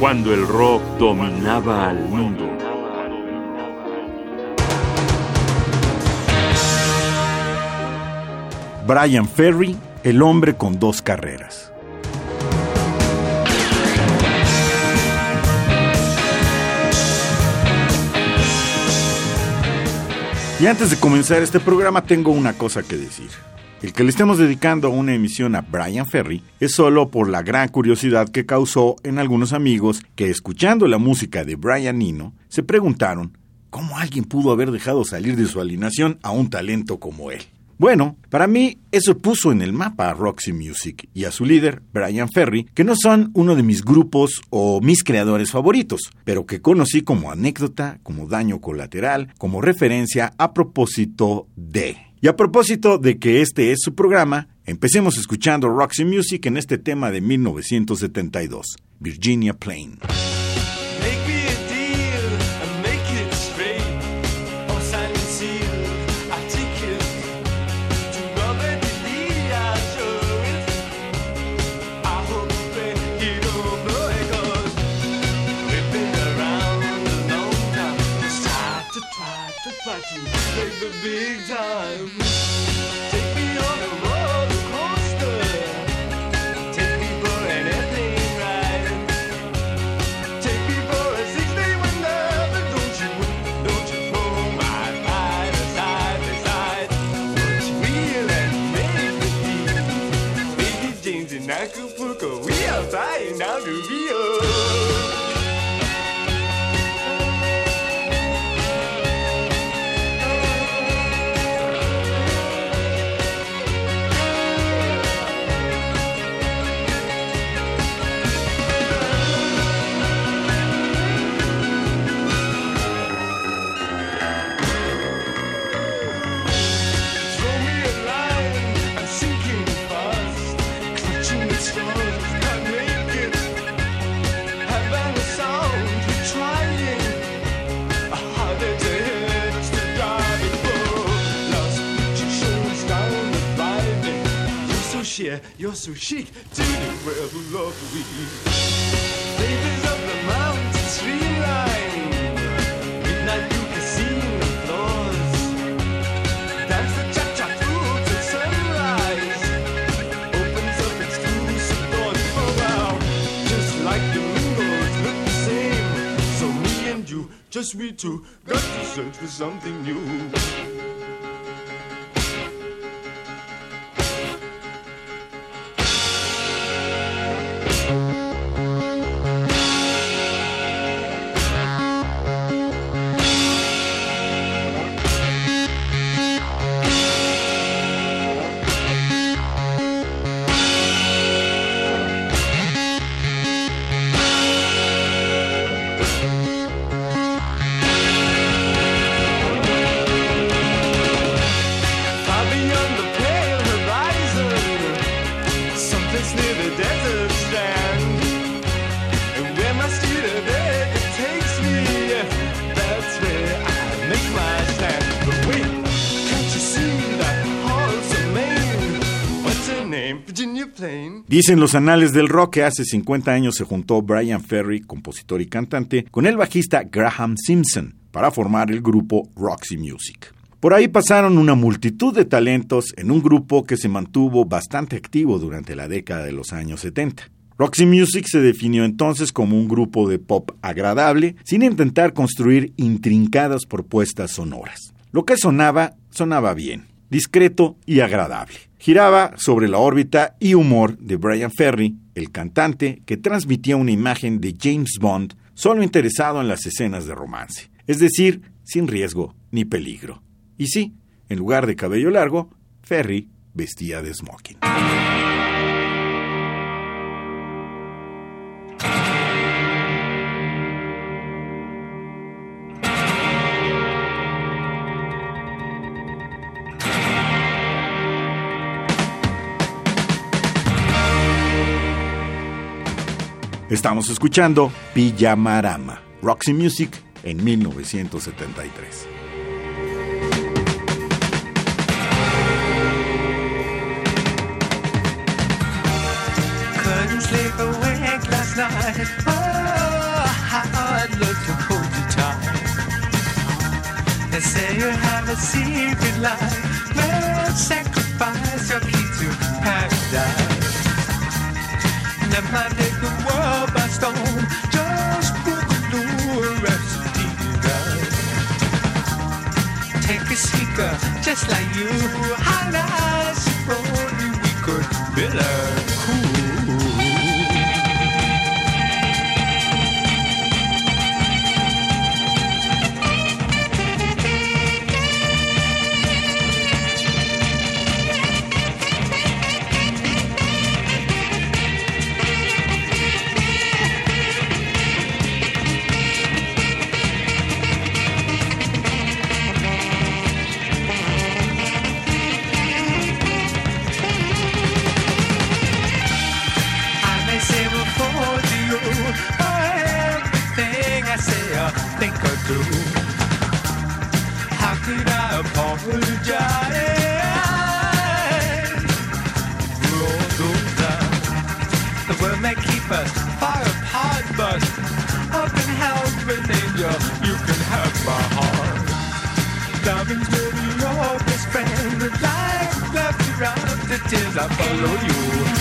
cuando el rock dominaba al mundo. Brian Ferry, el hombre con dos carreras. Y antes de comenzar este programa tengo una cosa que decir. El que le estemos dedicando una emisión a Brian Ferry es solo por la gran curiosidad que causó en algunos amigos que escuchando la música de Brian Eno se preguntaron cómo alguien pudo haber dejado salir de su alineación a un talento como él. Bueno, para mí eso puso en el mapa a Roxy Music y a su líder, Brian Ferry, que no son uno de mis grupos o mis creadores favoritos, pero que conocí como anécdota, como daño colateral, como referencia a propósito de... Y a propósito de que este es su programa, empecemos escuchando Roxy Music en este tema de 1972, Virginia Plain. Nanu V. You're so chic, do the rebel lovely. Ladies of the mountain streamline, midnight casino floors. Dance the cha-cha through till sunrise. Opens up exclusive doors. Oh wow, just like the mingles look the same. So me and you, just we two, got to search for something new. Dicen los anales del rock que hace 50 años se juntó Brian Ferry, compositor y cantante, con el bajista Graham Simpson para formar el grupo Roxy Music. Por ahí pasaron una multitud de talentos en un grupo que se mantuvo bastante activo durante la década de los años 70. Roxy Music se definió entonces como un grupo de pop agradable, sin intentar construir intrincadas propuestas sonoras. Lo que sonaba, sonaba bien, discreto y agradable giraba sobre la órbita y humor de Brian Ferry, el cantante que transmitía una imagen de James Bond solo interesado en las escenas de romance, es decir, sin riesgo ni peligro. Y sí, en lugar de cabello largo, Ferry vestía de smoking. Estamos escuchando Pijamarama, Roxy Music en 1973. Couldn't sleep awake last night. Oh. to hold you tight. They say you have a secret life. Well, sacrifice your key to paradise. Never Just a. Take a just like you. Holla, only we could build her. Loving's really your best friend. With life left around the tears, I follow you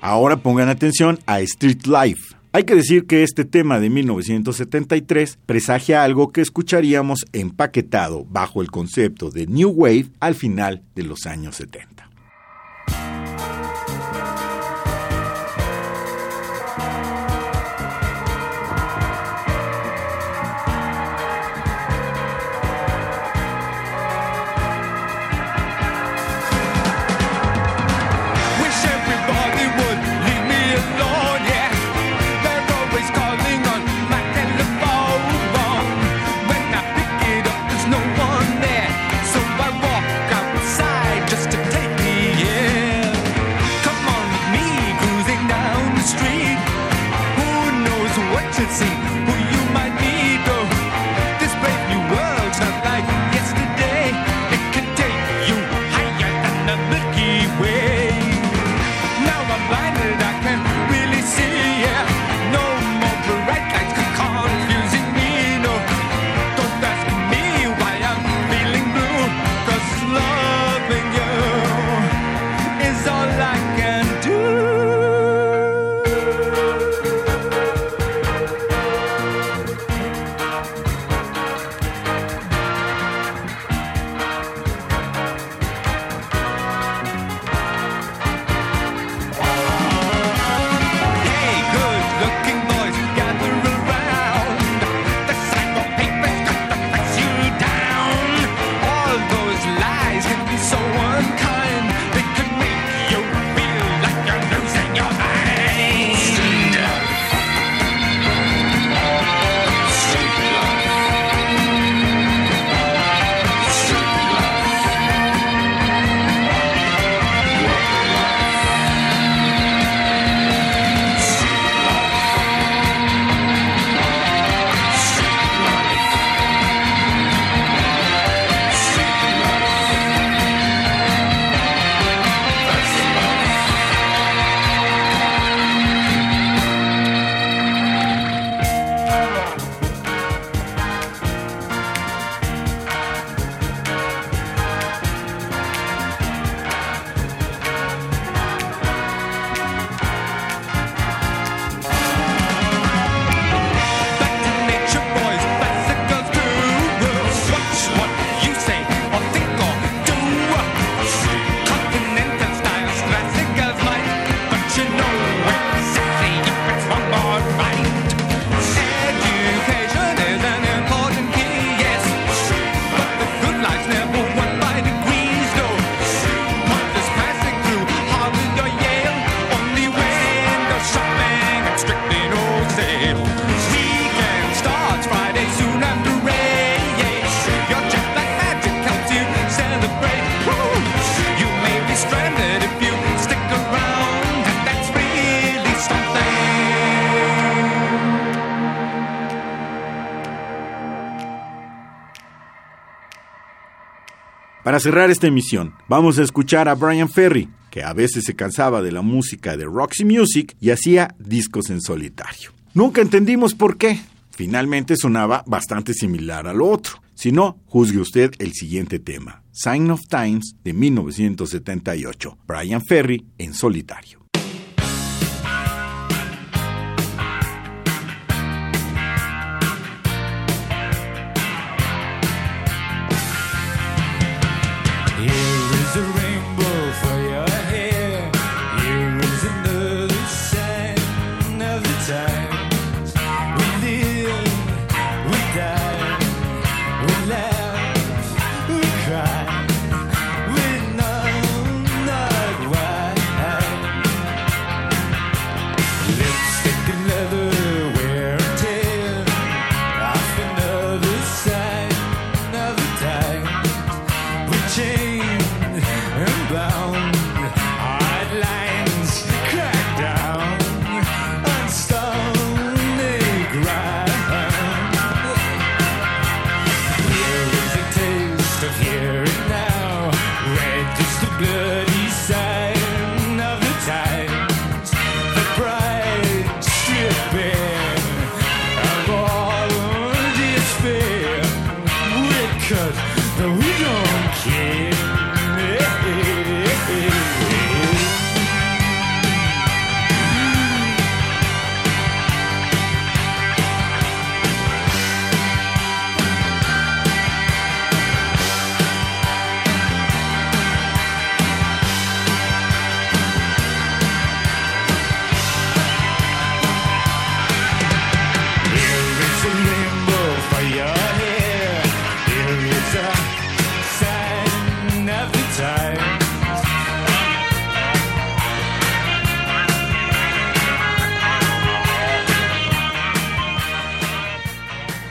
Ahora pongan atención a Street Life. Hay que decir que este tema de 1973 presagia algo que escucharíamos empaquetado bajo el concepto de New Wave al final de los años 70. the street. Who knows what you'd see? Para cerrar esta emisión, vamos a escuchar a Brian Ferry, que a veces se cansaba de la música de Roxy Music y hacía discos en solitario. Nunca entendimos por qué. Finalmente sonaba bastante similar a lo otro. Si no, juzgue usted el siguiente tema, Sign of Times de 1978, Brian Ferry en solitario.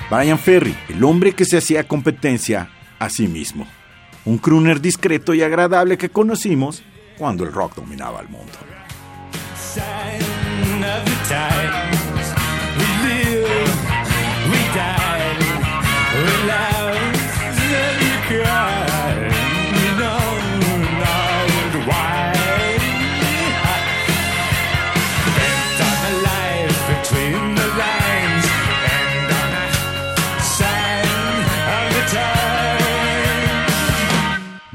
Brian Ferry, el hombre que se hacía competencia a sí mismo. Un crooner discreto y agradable que conocimos cuando el rock dominaba el mundo.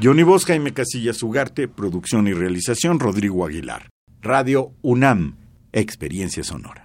Johnny Bosca, Jaime Casillas Ugarte, producción y realización Rodrigo Aguilar. Radio UNAM, Experiencia Sonora.